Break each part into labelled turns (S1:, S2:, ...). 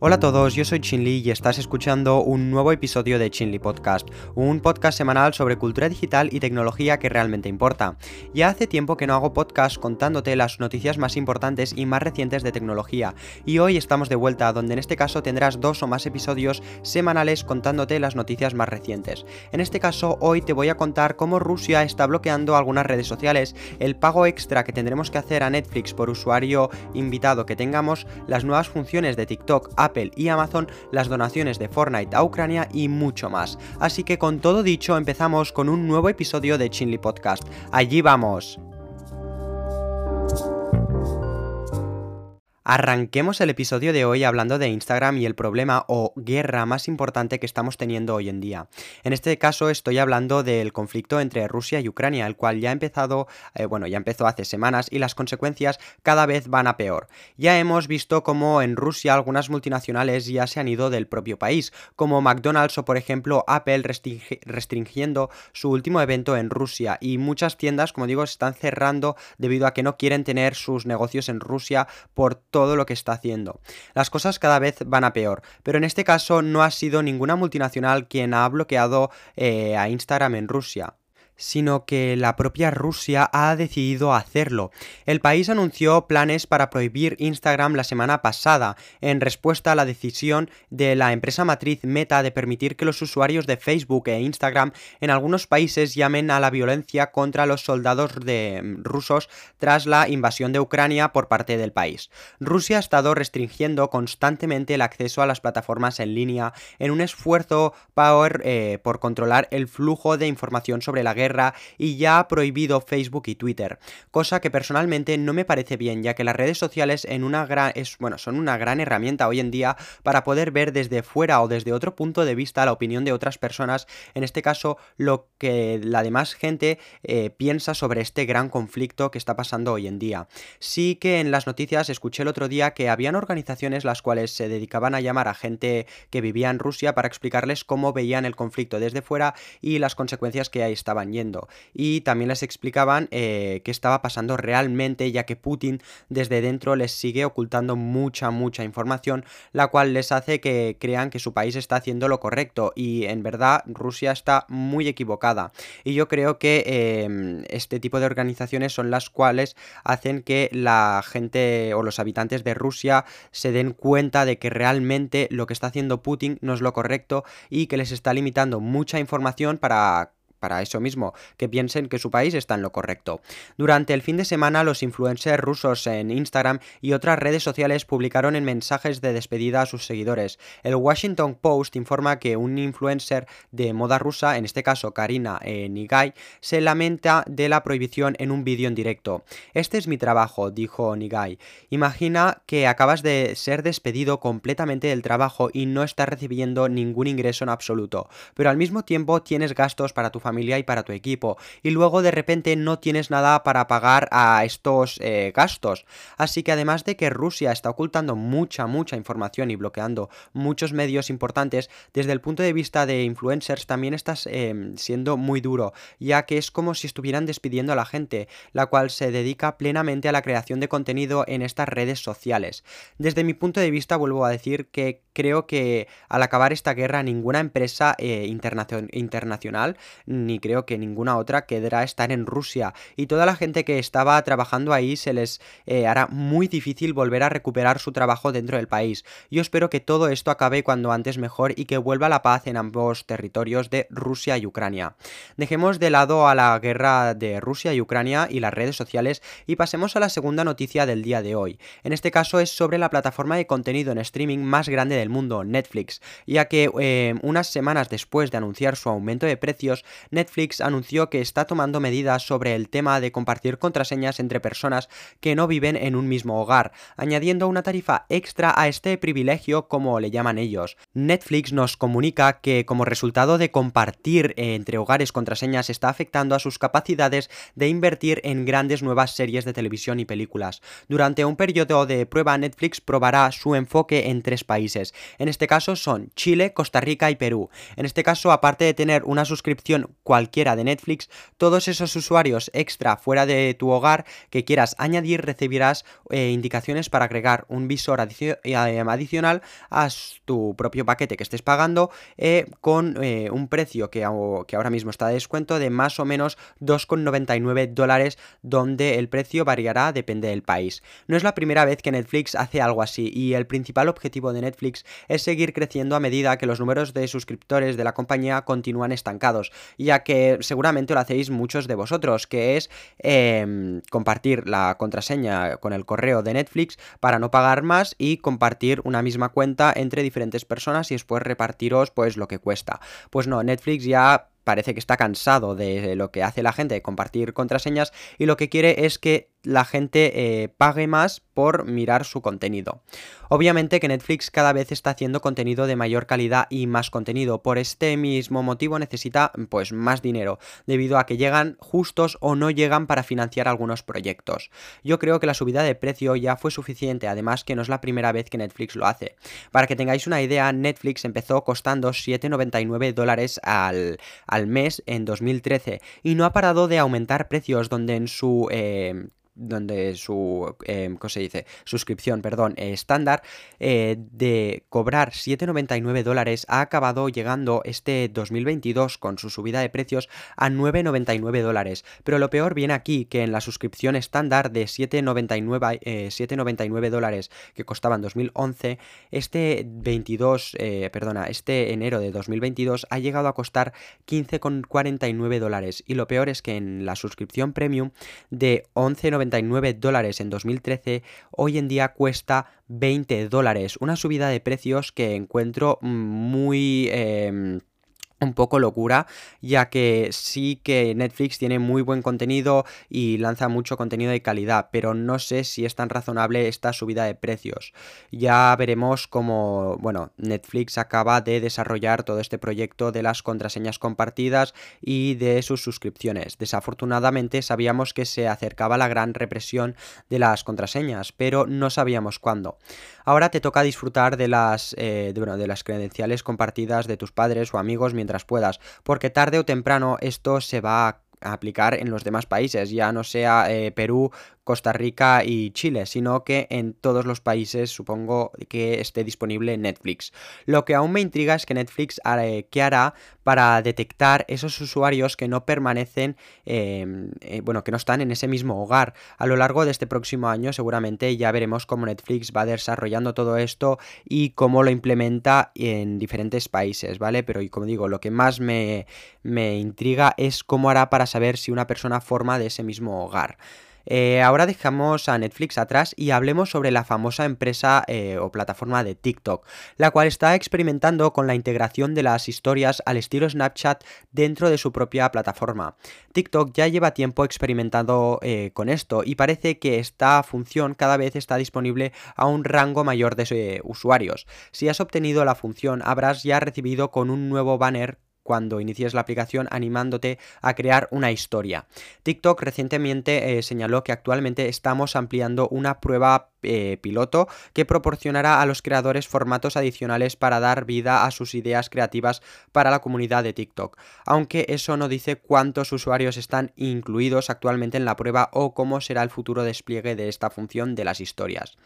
S1: Hola a todos, yo soy Chinli y estás escuchando un nuevo episodio de Chinli Podcast, un podcast semanal sobre cultura digital y tecnología que realmente importa. Ya hace tiempo que no hago podcast contándote las noticias más importantes y más recientes de tecnología, y hoy estamos de vuelta, donde en este caso tendrás dos o más episodios semanales contándote las noticias más recientes. En este caso, hoy te voy a contar cómo Rusia está bloqueando algunas redes sociales, el pago extra que tendremos que hacer a Netflix por usuario invitado que tengamos, las nuevas funciones de TikTok, Apple y Amazon, las donaciones de Fortnite a Ucrania y mucho más. Así que con todo dicho empezamos con un nuevo episodio de Chinly Podcast. Allí vamos. Arranquemos el episodio de hoy hablando de Instagram y el problema o guerra más importante que estamos teniendo hoy en día. En este caso estoy hablando del conflicto entre Rusia y Ucrania, el cual ya ha empezado, eh, bueno, ya empezó hace semanas y las consecuencias cada vez van a peor. Ya hemos visto cómo en Rusia algunas multinacionales ya se han ido del propio país, como McDonald's o por ejemplo Apple restringiendo su último evento en Rusia y muchas tiendas, como digo, se están cerrando debido a que no quieren tener sus negocios en Rusia por todo todo lo que está haciendo. Las cosas cada vez van a peor, pero en este caso no ha sido ninguna multinacional quien ha bloqueado eh, a Instagram en Rusia sino que la propia Rusia ha decidido hacerlo. El país anunció planes para prohibir Instagram la semana pasada, en respuesta a la decisión de la empresa matriz Meta de permitir que los usuarios de Facebook e Instagram en algunos países llamen a la violencia contra los soldados de mm, rusos tras la invasión de Ucrania por parte del país. Rusia ha estado restringiendo constantemente el acceso a las plataformas en línea en un esfuerzo por, eh, por controlar el flujo de información sobre la guerra y ya ha prohibido Facebook y Twitter, cosa que personalmente no me parece bien, ya que las redes sociales son una gran herramienta hoy en día para poder ver desde fuera o desde otro punto de vista la opinión de otras personas, en este caso lo que la demás gente eh, piensa sobre este gran conflicto que está pasando hoy en día. Sí que en las noticias escuché el otro día que habían organizaciones las cuales se dedicaban a llamar a gente que vivía en Rusia para explicarles cómo veían el conflicto desde fuera y las consecuencias que ahí estaban y también les explicaban eh, qué estaba pasando realmente, ya que Putin desde dentro les sigue ocultando mucha, mucha información, la cual les hace que crean que su país está haciendo lo correcto y en verdad Rusia está muy equivocada. Y yo creo que em, este tipo de organizaciones son las cuales hacen que la gente o los habitantes de Rusia se den cuenta de que realmente lo que está haciendo Putin no es lo correcto y que les está limitando mucha información para para eso mismo, que piensen que su país está en lo correcto. Durante el fin de semana, los influencers rusos en Instagram y otras redes sociales publicaron en mensajes de despedida a sus seguidores. El Washington Post informa que un influencer de moda rusa, en este caso Karina eh, Nigai, se lamenta de la prohibición en un vídeo en directo. Este es mi trabajo, dijo Nigai. Imagina que acabas de ser despedido completamente del trabajo y no estás recibiendo ningún ingreso en absoluto, pero al mismo tiempo tienes gastos para tu familia familia y para tu equipo. Y luego de repente no tienes nada para pagar a estos eh, gastos. Así que además de que Rusia está ocultando mucha, mucha información y bloqueando muchos medios importantes, desde el punto de vista de influencers también estás em, siendo muy duro, ya que es como si estuvieran despidiendo a la gente, la cual se dedica plenamente a la creación de contenido en estas redes sociales. Desde mi punto de vista vuelvo a decir que creo que al acabar esta guerra ninguna empresa eh, internacional ni creo que ninguna otra quedará estar en Rusia y toda la gente que estaba trabajando ahí se les eh, hará muy difícil volver a recuperar su trabajo dentro del país. Yo espero que todo esto acabe cuando antes mejor y que vuelva la paz en ambos territorios de Rusia y Ucrania. Dejemos de lado a la guerra de Rusia y Ucrania y las redes sociales y pasemos a la segunda noticia del día de hoy. En este caso es sobre la plataforma de contenido en streaming más grande del mundo, Netflix, ya que eh, unas semanas después de anunciar su aumento de precios, Netflix anunció que está tomando medidas sobre el tema de compartir contraseñas entre personas que no viven en un mismo hogar, añadiendo una tarifa extra a este privilegio como le llaman ellos. Netflix nos comunica que como resultado de compartir entre hogares contraseñas está afectando a sus capacidades de invertir en grandes nuevas series de televisión y películas. Durante un periodo de prueba Netflix probará su enfoque en tres países. En este caso son Chile, Costa Rica y Perú. En este caso, aparte de tener una suscripción cualquiera de Netflix, todos esos usuarios extra fuera de tu hogar que quieras añadir recibirás eh, indicaciones para agregar un visor eh, adicional a tu propio paquete que estés pagando eh, con un precio que, ahora mismo está de descuento de más o menos 2,99 dólares donde el precio variará depende del país. No es la primera vez que Netflix hace algo así y el principal objetivo de Netflix es seguir creciendo a medida que los números de suscriptores de la compañía continúan estancados, ya que seguramente lo hacéis muchos de vosotros, que es em, compartir la contraseña con el correo de Netflix para no pagar más y compartir una misma cuenta entre diferentes personas y después repartiros pues lo que cuesta. Pues no, Netflix ya parece que está cansado de lo que hace la gente de compartir contraseñas y lo que quiere es que la gente eh, pague más por mirar su contenido. Obviamente que Netflix cada vez está haciendo contenido de mayor calidad y más contenido. Por este mismo motivo necesita pues más dinero, debido a que llegan justos o no llegan para financiar algunos proyectos. Yo creo que la subida de precio ya fue suficiente, además que no es la primera vez que Netflix lo hace. Para que tengáis una idea, Netflix empezó costando 7,99 dólares al, al, mes en 2013 y no ha parado de aumentar precios donde en su eh, donde su, eh, ¿cómo se dice? Suscripción, perdón, estándar eh, de cobrar 7,99 dólares ha acabado llegando este 2022 con su subida de precios a 9,99 dólares. Pero lo peor viene aquí, que en la suscripción estándar de 7,99 eh, dólares que costaba en 2011, este 22, eh, perdona, este enero de 2022 ha llegado a costar 15,49 dólares. Y lo peor es que en la suscripción premium de 11,99 dólares en 2013, hoy en día cuesta 20 dólares. Una subida de precios que encuentro muy... Em, un poco locura, ya que sí que Netflix tiene muy buen contenido y lanza mucho contenido de calidad, pero no sé si es tan razonable esta subida de precios. Ya veremos cómo, bueno, Netflix acaba de desarrollar todo este proyecto de las contraseñas compartidas y de sus suscripciones. Desafortunadamente sabíamos que se acercaba la gran represión de las contraseñas, pero no sabíamos cuándo. Ahora te toca disfrutar de las, eh, bueno, de las credenciales compartidas de tus padres o amigos mientras puedas, porque tarde o temprano esto se va a aplicar en los demás países, ya no sea eh, Perú Costa Rica y Chile, sino que en todos los países supongo que esté disponible Netflix. Lo que aún me intriga es que Netflix qué hará para detectar esos usuarios que no permanecen, em, eh, bueno, que no están en ese mismo hogar. A lo largo de este próximo año seguramente ya veremos cómo Netflix va desarrollando todo esto y cómo lo implementa en diferentes países, ¿vale? Pero y como digo, lo que más me, me intriga es cómo hará para saber si una persona forma de ese mismo hogar. Eh, ahora dejamos a Netflix atrás y hablemos sobre la famosa empresa eh, o plataforma de TikTok, la cual está experimentando con la integración de las historias al estilo Snapchat dentro de su propia plataforma. TikTok ya lleva tiempo experimentando eh, con esto y parece que esta función cada vez está disponible a un rango mayor de usuarios. Si has obtenido la función, habrás ya recibido con un nuevo banner cuando inicies la aplicación animándote a crear una historia. TikTok recientemente eh, señaló que actualmente estamos ampliando una prueba eh, piloto que proporcionará a los creadores formatos adicionales para dar vida a sus ideas creativas para la comunidad de TikTok, aunque eso no dice cuántos usuarios están incluidos actualmente en la prueba o cómo será el futuro despliegue de esta función de las historias.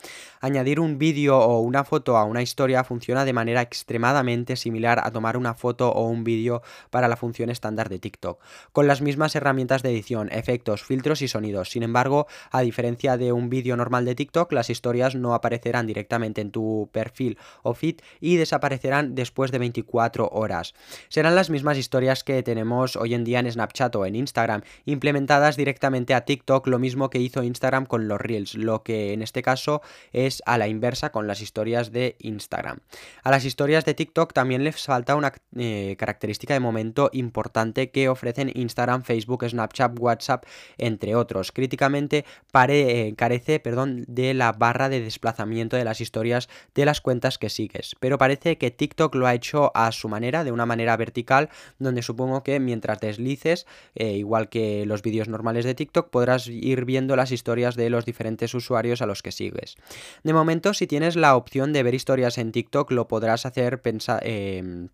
S1: Añadir un vídeo o una foto a una historia funciona de manera extremadamente similar a tomar una foto o un vídeo para la función estándar de TikTok, con las mismas herramientas de edición, efectos, filtros y sonidos. Sin embargo, a diferencia de un vídeo normal de TikTok, las historias no aparecerán directamente en tu perfil o feed y desaparecerán después de 24 horas. Serán las mismas historias que tenemos hoy en día en Snapchat o en Instagram, implementadas directamente a TikTok, lo mismo que hizo Instagram con los Reels, lo que en este caso es a la inversa con las historias de Instagram. A las historias de TikTok también les falta una eh, característica de momento importante que ofrecen Instagram, Facebook, Snapchat, WhatsApp, entre otros. Críticamente eh, carece perdón, de la barra de desplazamiento de las historias de las cuentas que sigues. Pero parece que TikTok lo ha hecho a su manera, de una manera vertical, donde supongo que mientras deslices, eh, igual que los vídeos normales de TikTok, podrás ir viendo las historias de los diferentes usuarios a los que sigues. De momento, si tienes la opción de ver historias en TikTok, lo podrás hacer pensar... Em,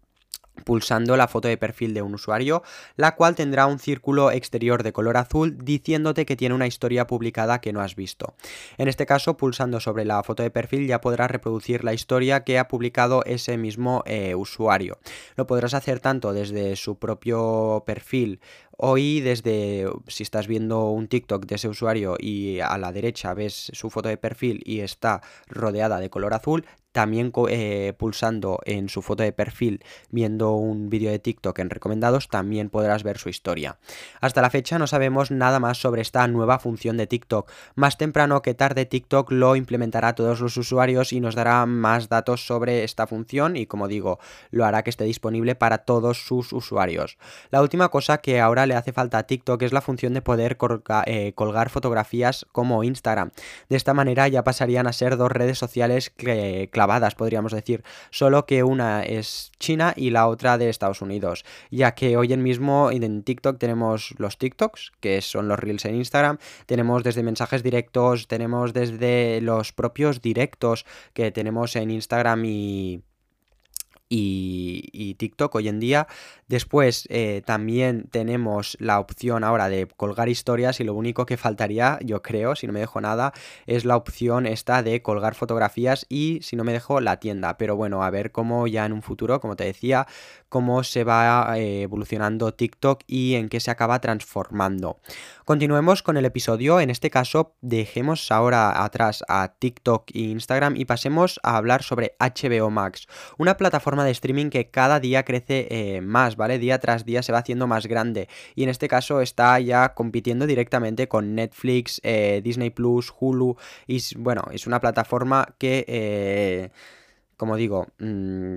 S1: pulsando la foto de perfil de un usuario, la cual tendrá un círculo exterior de color azul diciéndote que tiene una historia publicada que no has visto. En este caso, pulsando sobre la foto de perfil ya podrás reproducir la historia que ha publicado ese mismo eh, usuario. Lo podrás hacer tanto desde su propio perfil Hoy desde, si estás viendo un TikTok de ese usuario y a la derecha ves su foto de perfil y está rodeada de color azul, también eh, pulsando en su foto de perfil, viendo un vídeo de TikTok en recomendados, también podrás ver su historia. Hasta la fecha no sabemos nada más sobre esta nueva función de TikTok. Más temprano que tarde TikTok lo implementará a todos los usuarios y nos dará más datos sobre esta función y como digo, lo hará que esté disponible para todos sus usuarios. La última cosa que ahora le hace falta a TikTok es la función de poder eh, colgar fotografías como Instagram. De esta manera ya pasarían a ser dos redes sociales clavadas, podríamos decir, solo que una es China y la otra de Estados Unidos, ya que hoy en mismo en TikTok tenemos los TikToks, que son los Reels en Instagram, tenemos desde mensajes directos, tenemos desde los propios directos que tenemos en Instagram y y, TikTok hoy en día. Después eh, también tenemos la opción ahora de colgar historias y lo único que faltaría, yo creo, si no me dejo nada, es la opción esta de colgar fotografías y si no me dejo la tienda. Pero bueno, a ver cómo ya en un futuro, como te decía, cómo se va eh, evolucionando TikTok y en qué se acaba transformando. Continuemos con el episodio, en este caso dejemos ahora atrás a TikTok e Instagram y pasemos a hablar sobre HBO Max, una plataforma de streaming que cada día crece eh, más, ¿vale? Día tras día se va haciendo más grande y en este caso está ya compitiendo directamente con Netflix, eh, Disney Plus, Hulu y bueno, es una plataforma que... como digo, mm,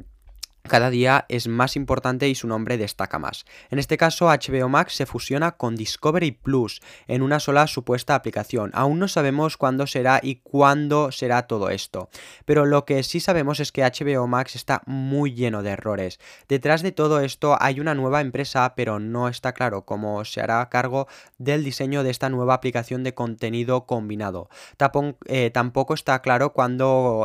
S1: cada día es más importante y su nombre destaca más. En este caso, HBO Max se fusiona con Discovery Plus en una sola supuesta aplicación. Aún no sabemos cuándo será y cuándo será todo esto, pero lo que sí sabemos es que HBO Max está muy lleno de errores. Detrás de todo esto hay una nueva empresa, pero no está claro cómo se hará cargo del diseño de esta nueva aplicación de contenido combinado. Eh, tampoco está claro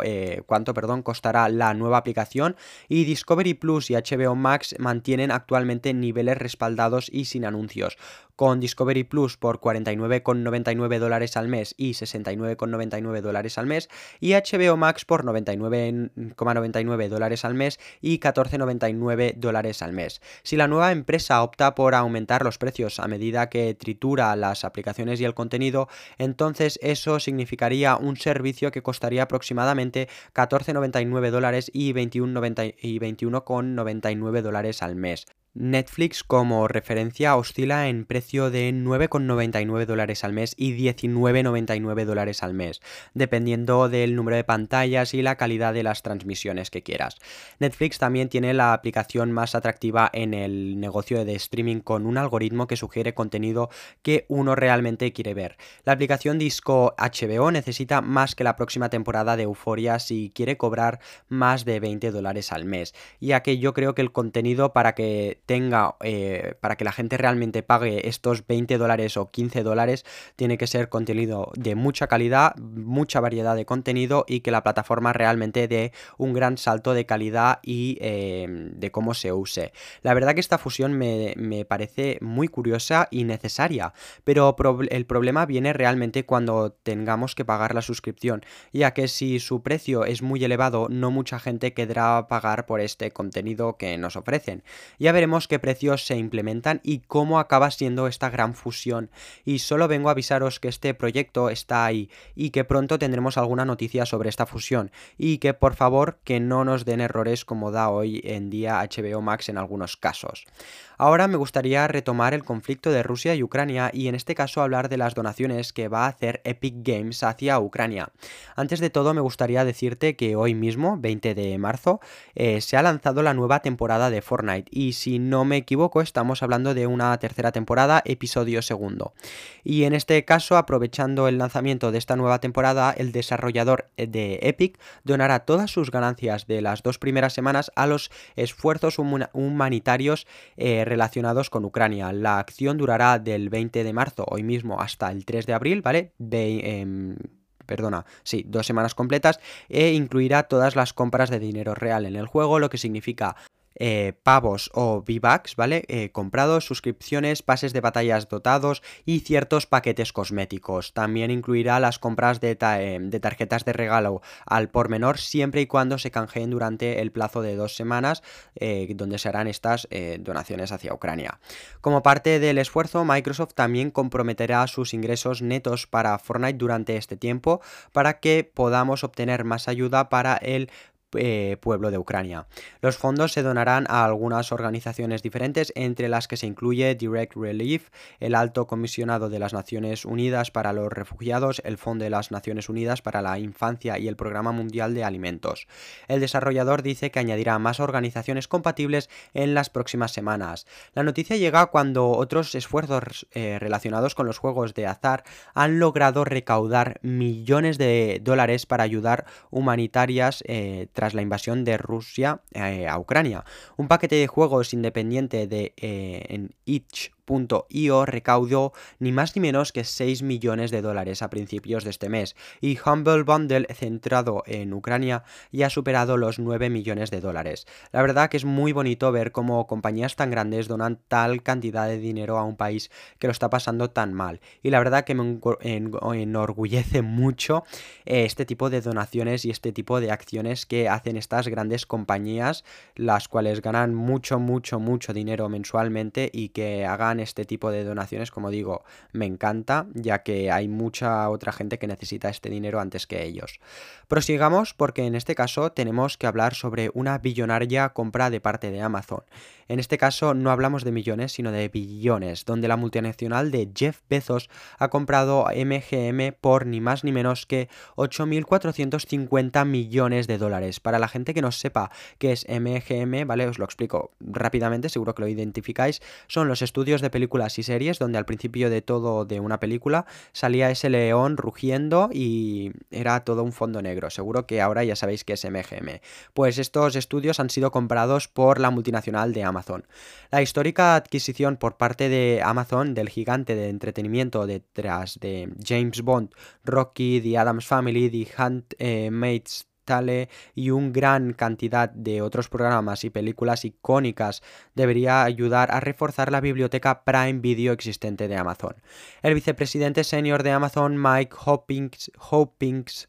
S1: eh, cuánto perdón, costará la nueva aplicación y Discovery Discovery Plus y HBO Max mantienen actualmente niveles respaldados y sin anuncios, con Discovery Plus por 49,99 dólares al mes y 69,99 dólares al mes y HBO Max por 99,99 dólares al mes y 14,99 dólares al mes. Si la nueva empresa opta por aumentar los precios a medida que tritura las aplicaciones y el contenido, entonces eso significaría un servicio que costaría aproximadamente 14,99 dólares y 21,99 21,99 dólares al mes. Netflix como referencia oscila en precio de 9,99 dólares al mes y 19,99 dólares al mes, dependiendo del número de pantallas y la calidad de las transmisiones que quieras. Netflix también tiene la aplicación más atractiva en el negocio de streaming con un algoritmo que sugiere contenido que uno realmente quiere ver. La aplicación Disco HBO necesita más que la próxima temporada de Euphoria si quiere cobrar más de 20 dólares al mes, ya que yo creo que el contenido para que tenga, eh, para que la gente realmente pague estos 20 dólares o 15 dólares, tiene que ser contenido de mucha calidad, mucha variedad de contenido y que la plataforma realmente dé un gran salto de calidad y em, de cómo se use. La verdad que esta fusión me, me parece muy curiosa y necesaria, pero el problema viene realmente cuando tengamos que pagar la suscripción, ya que si su precio es muy elevado, no mucha gente querrá pagar por este contenido que nos ofrecen. Ya veremos qué precios se implementan y cómo acaba siendo esta gran fusión. Y solo vengo a avisaros que este proyecto está ahí y que pronto tendremos alguna noticia sobre esta fusión y que por favor que no nos den errores como da hoy en día HBO Max en algunos casos. Ahora me gustaría retomar el conflicto de Rusia y Ucrania y en este caso hablar de las donaciones que va a hacer Epic Games hacia Ucrania. Antes de todo me gustaría decirte que hoy mismo, 20 de marzo, eh, se ha lanzado la nueva temporada de Fortnite y si no me equivoco estamos hablando de una tercera temporada, episodio segundo. Y en este caso, aprovechando el lanzamiento de esta nueva temporada, el desarrollador de Epic donará todas sus ganancias de las dos primeras semanas a los esfuerzos humanitarios eh, relacionados con Ucrania. La acción durará del 20 de marzo, hoy mismo, hasta el 3 de abril, ¿vale? Em, perdona, sí, dos semanas completas, e incluirá todas las compras de dinero real en el juego, lo que significa eh, pavos o V-Bucks, ¿vale? Eh, comprados, suscripciones, pases de batallas dotados y ciertos paquetes cosméticos. También incluirá las compras de, de tarjetas de regalo al por menor siempre y cuando se canjeen durante el plazo de dos semanas donde se harán estas donaciones hacia Ucrania. Como parte del esfuerzo, Microsoft también comprometerá sus ingresos netos para Fortnite durante este tiempo para que podamos obtener más ayuda para el eh, pueblo de Ucrania. Los fondos se donarán a algunas organizaciones diferentes, entre las que se incluye Direct Relief, el Alto Comisionado de las Naciones Unidas para los Refugiados, el Fondo de las Naciones Unidas para la Infancia y el Programa Mundial de Alimentos. El desarrollador dice que añadirá más organizaciones compatibles en las próximas semanas. La noticia llega cuando otros esfuerzos eh, relacionados con los juegos de azar han logrado recaudar millones de dólares para ayudar humanitarias eh, tras la invasión de Rusia eh, a Ucrania. Un paquete de juegos independiente de eh, en itch Io recaudó ni más ni menos que 6 millones de dólares a principios de este mes y Humble Bundle centrado en Ucrania ya ha superado los 9 millones de dólares. La verdad que es muy bonito ver cómo compañías tan grandes donan tal cantidad de dinero a un país que lo está pasando tan mal y la verdad que me enorgullece mucho eh, este tipo de donaciones y este tipo de acciones que hacen estas grandes compañías las cuales ganan mucho mucho mucho dinero mensualmente y que hagan este tipo de donaciones, como digo, me encanta, ya que hay mucha otra gente que necesita este dinero antes que ellos. Prosigamos porque en este caso tenemos que hablar sobre una billonaria compra de parte de Amazon. En este caso no hablamos de millones, sino de billones, donde la multinacional de Jeff Bezos ha comprado MGM por ni más ni menos que 8.450 millones de dólares. Para la gente que no sepa qué es MGM, ¿vale? Os lo explico rápidamente, seguro que lo identificáis. Son los estudios de películas y series donde al principio de todo de una película salía ese león rugiendo y era todo un fondo negro. Seguro que ahora ya sabéis qué es MGM. Pues estos estudios han sido comprados por la multinacional de Amazon. La histórica adquisición por parte de Amazon del gigante de entretenimiento detrás de James Bond, Rocky, The Adams Family, The Mates Y un gran cantidad de otros programas y películas icónicas debería ayudar a reforzar la biblioteca Prime Video existente de Amazon. El vicepresidente senior de Amazon, Mike Hopkins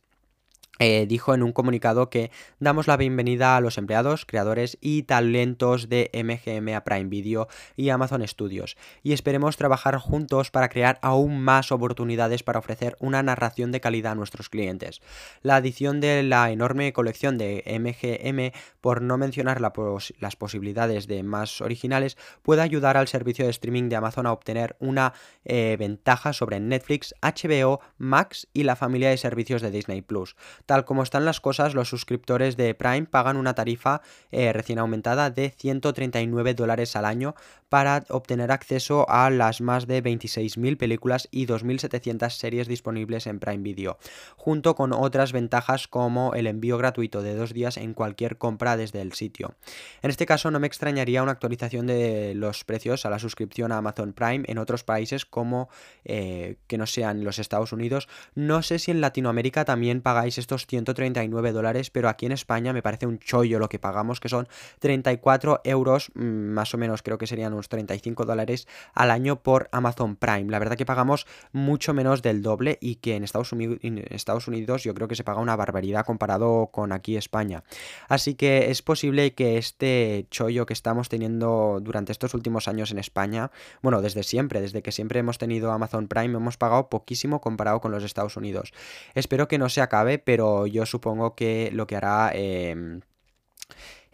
S1: eh, dijo en un comunicado que damos la bienvenida a los empleados, creadores y talentos de MGM a Prime Video y Amazon Studios y esperemos trabajar juntos para crear aún más oportunidades para ofrecer una narración de calidad a nuestros clientes. La adición de la enorme colección de MGM, por no mencionar las posibilidades de más originales, puede ayudar al servicio de streaming de Amazon a obtener una eh, ventaja sobre Netflix, HBO, Max y la familia de servicios de Disney Plus. Tal como están las cosas, los suscriptores de Prime pagan una tarifa eh, recién aumentada de 139 dólares al año para obtener acceso a las más de 26.000 películas y 2.700 series disponibles en Prime Video, junto con otras ventajas como el envío gratuito de dos días en cualquier compra desde el sitio. En este caso no me extrañaría una actualización de los precios a la suscripción a Amazon Prime en otros países como eh, que no sean los Estados Unidos. No sé si en Latinoamérica también pagáis estos 139 dólares, pero aquí en España me parece un chollo lo que pagamos, que son 34 euros, mm, más o menos creo que serían unos 35 dólares al año por Amazon Prime. La verdad que pagamos mucho menos del doble y que en Estados Unidos, en Estados Unidos yo creo que se paga una barbaridad comparado con aquí España. Así que es posible que este chollo que estamos teniendo durante estos últimos años en España, bueno, desde siempre, desde que siempre hemos tenido Amazon Prime, hemos pagado poquísimo comparado con los Estados Unidos. Espero que no se acabe, pero yo supongo que lo que hará... Em,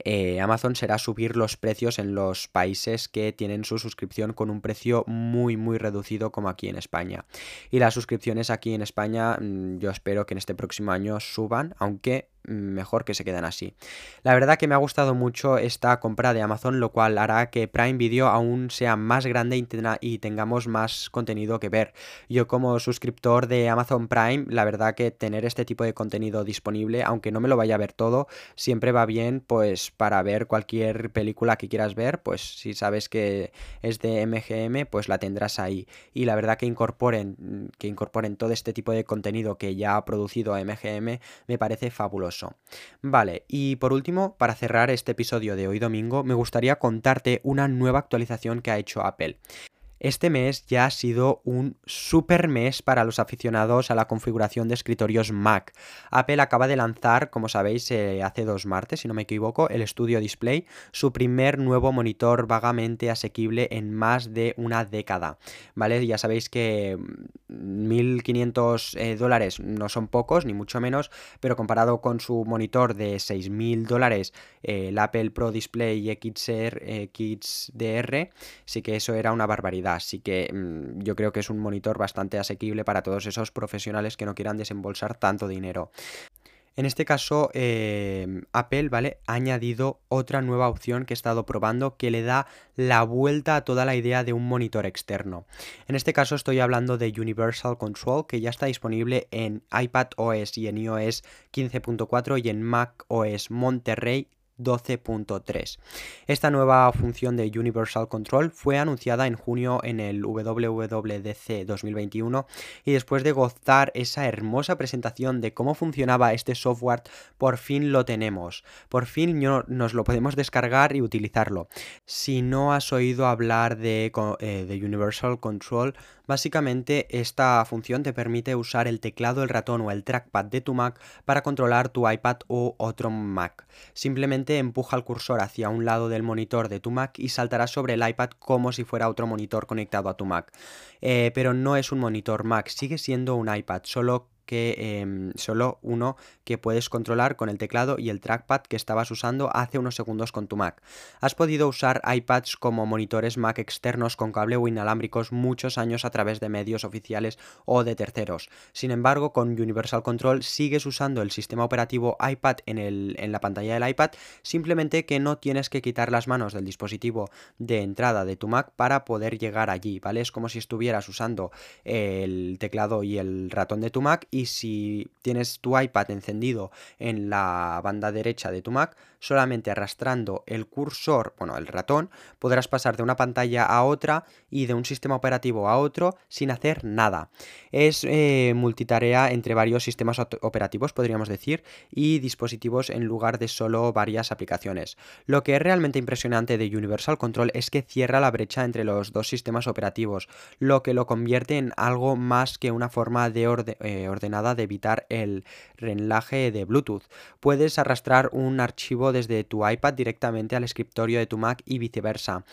S1: eh, Amazon será subir los precios en los países que tienen su suscripción con un precio muy muy reducido como aquí en España. Y las suscripciones aquí en España mm, yo espero que en este próximo año suban, aunque mejor que se queden así. La verdad que me ha gustado mucho esta compra de Amazon, lo cual hará que Prime Video aún sea más grande y, tengamos más contenido que ver. Yo como suscriptor de Amazon Prime, la verdad que tener este tipo de contenido disponible, aunque no me lo vaya a ver todo, siempre va bien pues para ver cualquier película que quieras ver, pues si sabes que es de MGM, pues la tendrás ahí. Y la verdad que incorporen, que incorporen todo este tipo de contenido que ya ha producido MGM me parece fabuloso. Vale, y por último, para cerrar este episodio de hoy domingo, me gustaría contarte una nueva actualización que ha hecho Apple. Este mes ya ha sido un super mes para los aficionados a la configuración de escritorios Mac. Apple acaba de lanzar, como sabéis, eh, hace dos martes, si no me equivoco, el Studio Display, su primer nuevo monitor vagamente asequible en más de una década. ¿Vale? Ya sabéis que 1.500 eh, dólares no son pocos, ni mucho menos, pero comparado con su monitor de 6.000 dólares, eh, el Apple Pro Display XR, XDR, sí que eso era una barbaridad. Así que mm, yo creo que es un monitor bastante asequible para todos esos profesionales que no quieran desembolsar tanto dinero. En este caso, em, Apple, ¿vale? Ha añadido otra nueva opción que he estado probando que le da la vuelta a toda la idea de un monitor externo. En este caso estoy hablando de Universal Control, que ya está disponible en iPad OS y en iOS 15.4 y en Mac OS Monterrey 12.3. Esta nueva función de Universal Control fue anunciada en junio en el WWDC 2021 y después de gozar esa hermosa presentación de cómo funcionaba este software, por fin lo tenemos. Por fin nos lo podemos descargar y utilizarlo. Si no has oído hablar de, eh, de Universal Control, Básicamente esta función te permite usar el teclado, el ratón o el trackpad de tu Mac para controlar tu iPad u otro Mac. Simplemente empuja el cursor hacia un lado del monitor de tu Mac y saltará sobre el iPad como si fuera otro monitor conectado a tu Mac. Eh, pero no es un monitor Mac, sigue siendo un iPad, solo que em, solo uno que puedes controlar con el teclado y el trackpad que estabas usando hace unos segundos con tu Mac. Has podido usar iPads como monitores Mac externos con cable o inalámbricos muchos años a través de medios oficiales o de terceros. Sin embargo, con Universal Control sigues usando el sistema operativo iPad en, el, en la pantalla del iPad, simplemente que no tienes que quitar las manos del dispositivo de entrada de tu Mac para poder llegar allí, ¿vale? Es como si estuvieras usando el teclado y el ratón de tu Mac y si tienes tu iPad encendido en la banda derecha de tu Mac, solamente arrastrando el cursor, bueno, el ratón, podrás pasar de una pantalla a otra y de un sistema operativo a otro sin hacer nada. Es eh, multitarea entre varios sistemas operativos, podríamos decir, y dispositivos en lugar de solo varias aplicaciones. Lo que es realmente impresionante de Universal Control es que cierra la brecha entre los dos sistemas operativos, lo que lo convierte en algo más que una forma de eh, nada de evitar el reenlaje de Bluetooth. Puedes arrastrar un archivo desde tu iPad directamente al escritorio de tu Mac y viceversa.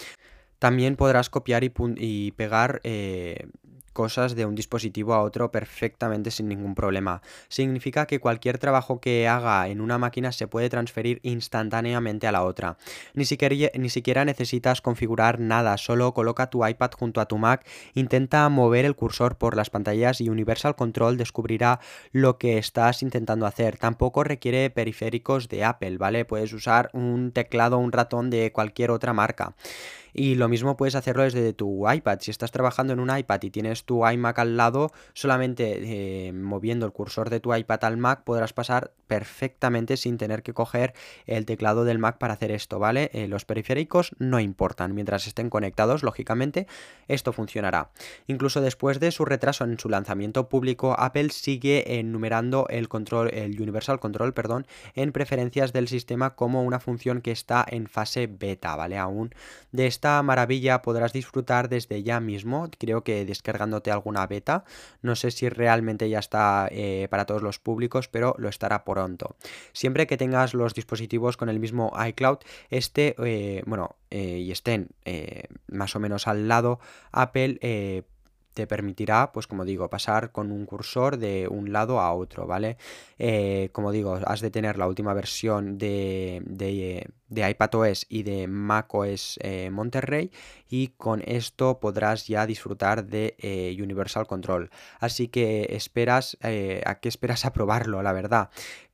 S1: También podrás copiar y, pegar eh, cosas de un dispositivo a otro perfectamente sin ningún problema. Significa que cualquier trabajo que haga en una máquina se puede transferir instantáneamente a la otra. Ni siquiera, ni siquiera necesitas configurar nada, solo coloca tu iPad junto a tu Mac, intenta mover el cursor por las pantallas y Universal Control descubrirá lo que estás intentando hacer. Tampoco requiere periféricos de Apple, ¿vale? Puedes usar un teclado o un ratón de cualquier otra marca. Y lo mismo puedes hacerlo desde tu iPad. Si estás trabajando en un iPad y tienes tu iMac al lado, solamente eh, moviendo el cursor de tu iPad al Mac podrás pasar perfectamente sin tener que coger el teclado del Mac para hacer esto, ¿vale? Eh, los periféricos no importan. Mientras estén conectados, lógicamente, esto funcionará. Incluso después de su retraso en su lanzamiento público, Apple sigue enumerando el control, el Universal Control, perdón, en preferencias del sistema como una función que está en fase beta, ¿vale? Aún de esta maravilla podrás disfrutar desde ya mismo, creo que descargándote alguna beta, no sé si realmente ya está eh, para todos los públicos, pero lo estará pronto. Siempre que tengas los dispositivos con el mismo iCloud, este, eh, bueno, eh, y estén más o menos al lado, Apple te permitirá, pues como digo, pasar con un cursor de un lado a otro, ¿vale? Eh, como digo, has de tener la última versión de, de, iPadOS y de macOS eh, Monterrey y con esto podrás ya disfrutar de eh, Universal Control. Así que esperas, ¿a qué esperas a probarlo, la verdad?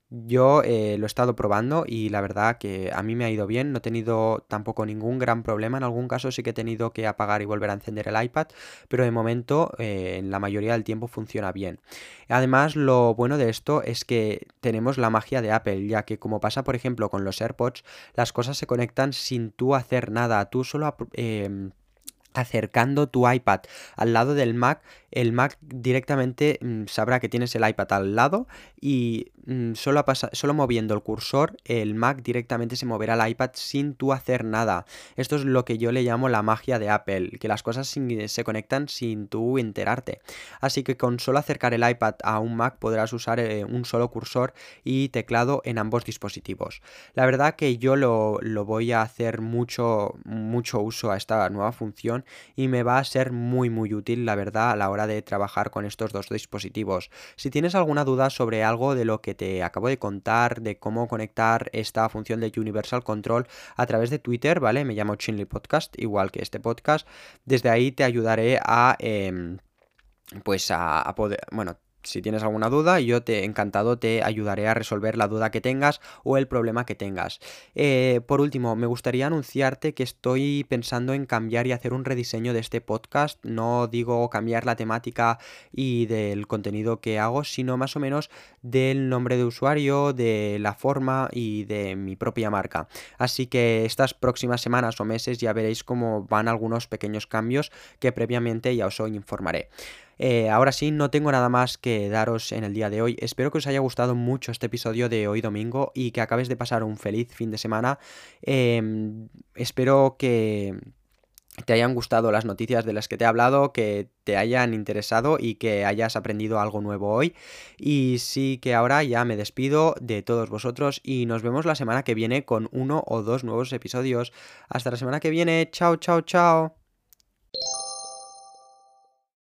S1: Yo eh, lo he estado probando y la verdad que a mí me ha ido bien, no he tenido tampoco ningún gran problema, en algún caso sí que he tenido que apagar y volver a encender el iPad, pero de momento eh, en la mayoría del tiempo funciona bien. Además lo bueno de esto es que tenemos la magia de Apple, ya que como pasa por ejemplo con los AirPods, las cosas se conectan sin tú hacer nada, tú solo... Em, acercando tu iPad al lado del Mac, el Mac directamente mm, sabrá que tienes el iPad al lado y mm, solo, solo, moviendo el cursor el Mac directamente se moverá al iPad sin tú hacer nada. Esto es lo que yo le llamo la magia de Apple, que las cosas se conectan sin tú enterarte. Así que con solo acercar el iPad a un Mac podrás usar eh, un solo cursor y teclado en ambos dispositivos. La verdad que yo lo, lo voy a hacer mucho, mucho uso a esta nueva función y me va a ser muy muy útil la verdad a la hora de trabajar con estos dos dispositivos. Si tienes alguna duda sobre algo de lo que te acabo de contar, de cómo conectar esta función de Universal Control a través de Twitter, ¿vale? Me llamo Chinley Podcast, igual que este podcast. Desde ahí te ayudaré a... Em, pues a, a, poder, bueno, si tienes alguna duda, yo te encantado te ayudaré a resolver la duda que tengas o el problema que tengas. Eh, por último, me gustaría anunciarte que estoy pensando en cambiar y hacer un rediseño de este podcast. No digo cambiar la temática y del contenido que hago, sino más o menos del nombre de usuario, de la forma y de mi propia marca. Así que estas próximas semanas o meses ya veréis cómo van algunos pequeños cambios que previamente ya os informaré. Eh, ahora sí, no tengo nada más que daros en el día de hoy. Espero que os haya gustado mucho este episodio de hoy domingo y que acabes de pasar un feliz fin de semana. Em, espero que te hayan gustado las noticias de las que te he hablado, que te hayan interesado y que hayas aprendido algo nuevo hoy. Y sí que ahora ya me despido de todos vosotros y nos vemos la semana que viene con uno o dos nuevos episodios. Hasta la semana que viene. Chao, chao, chao.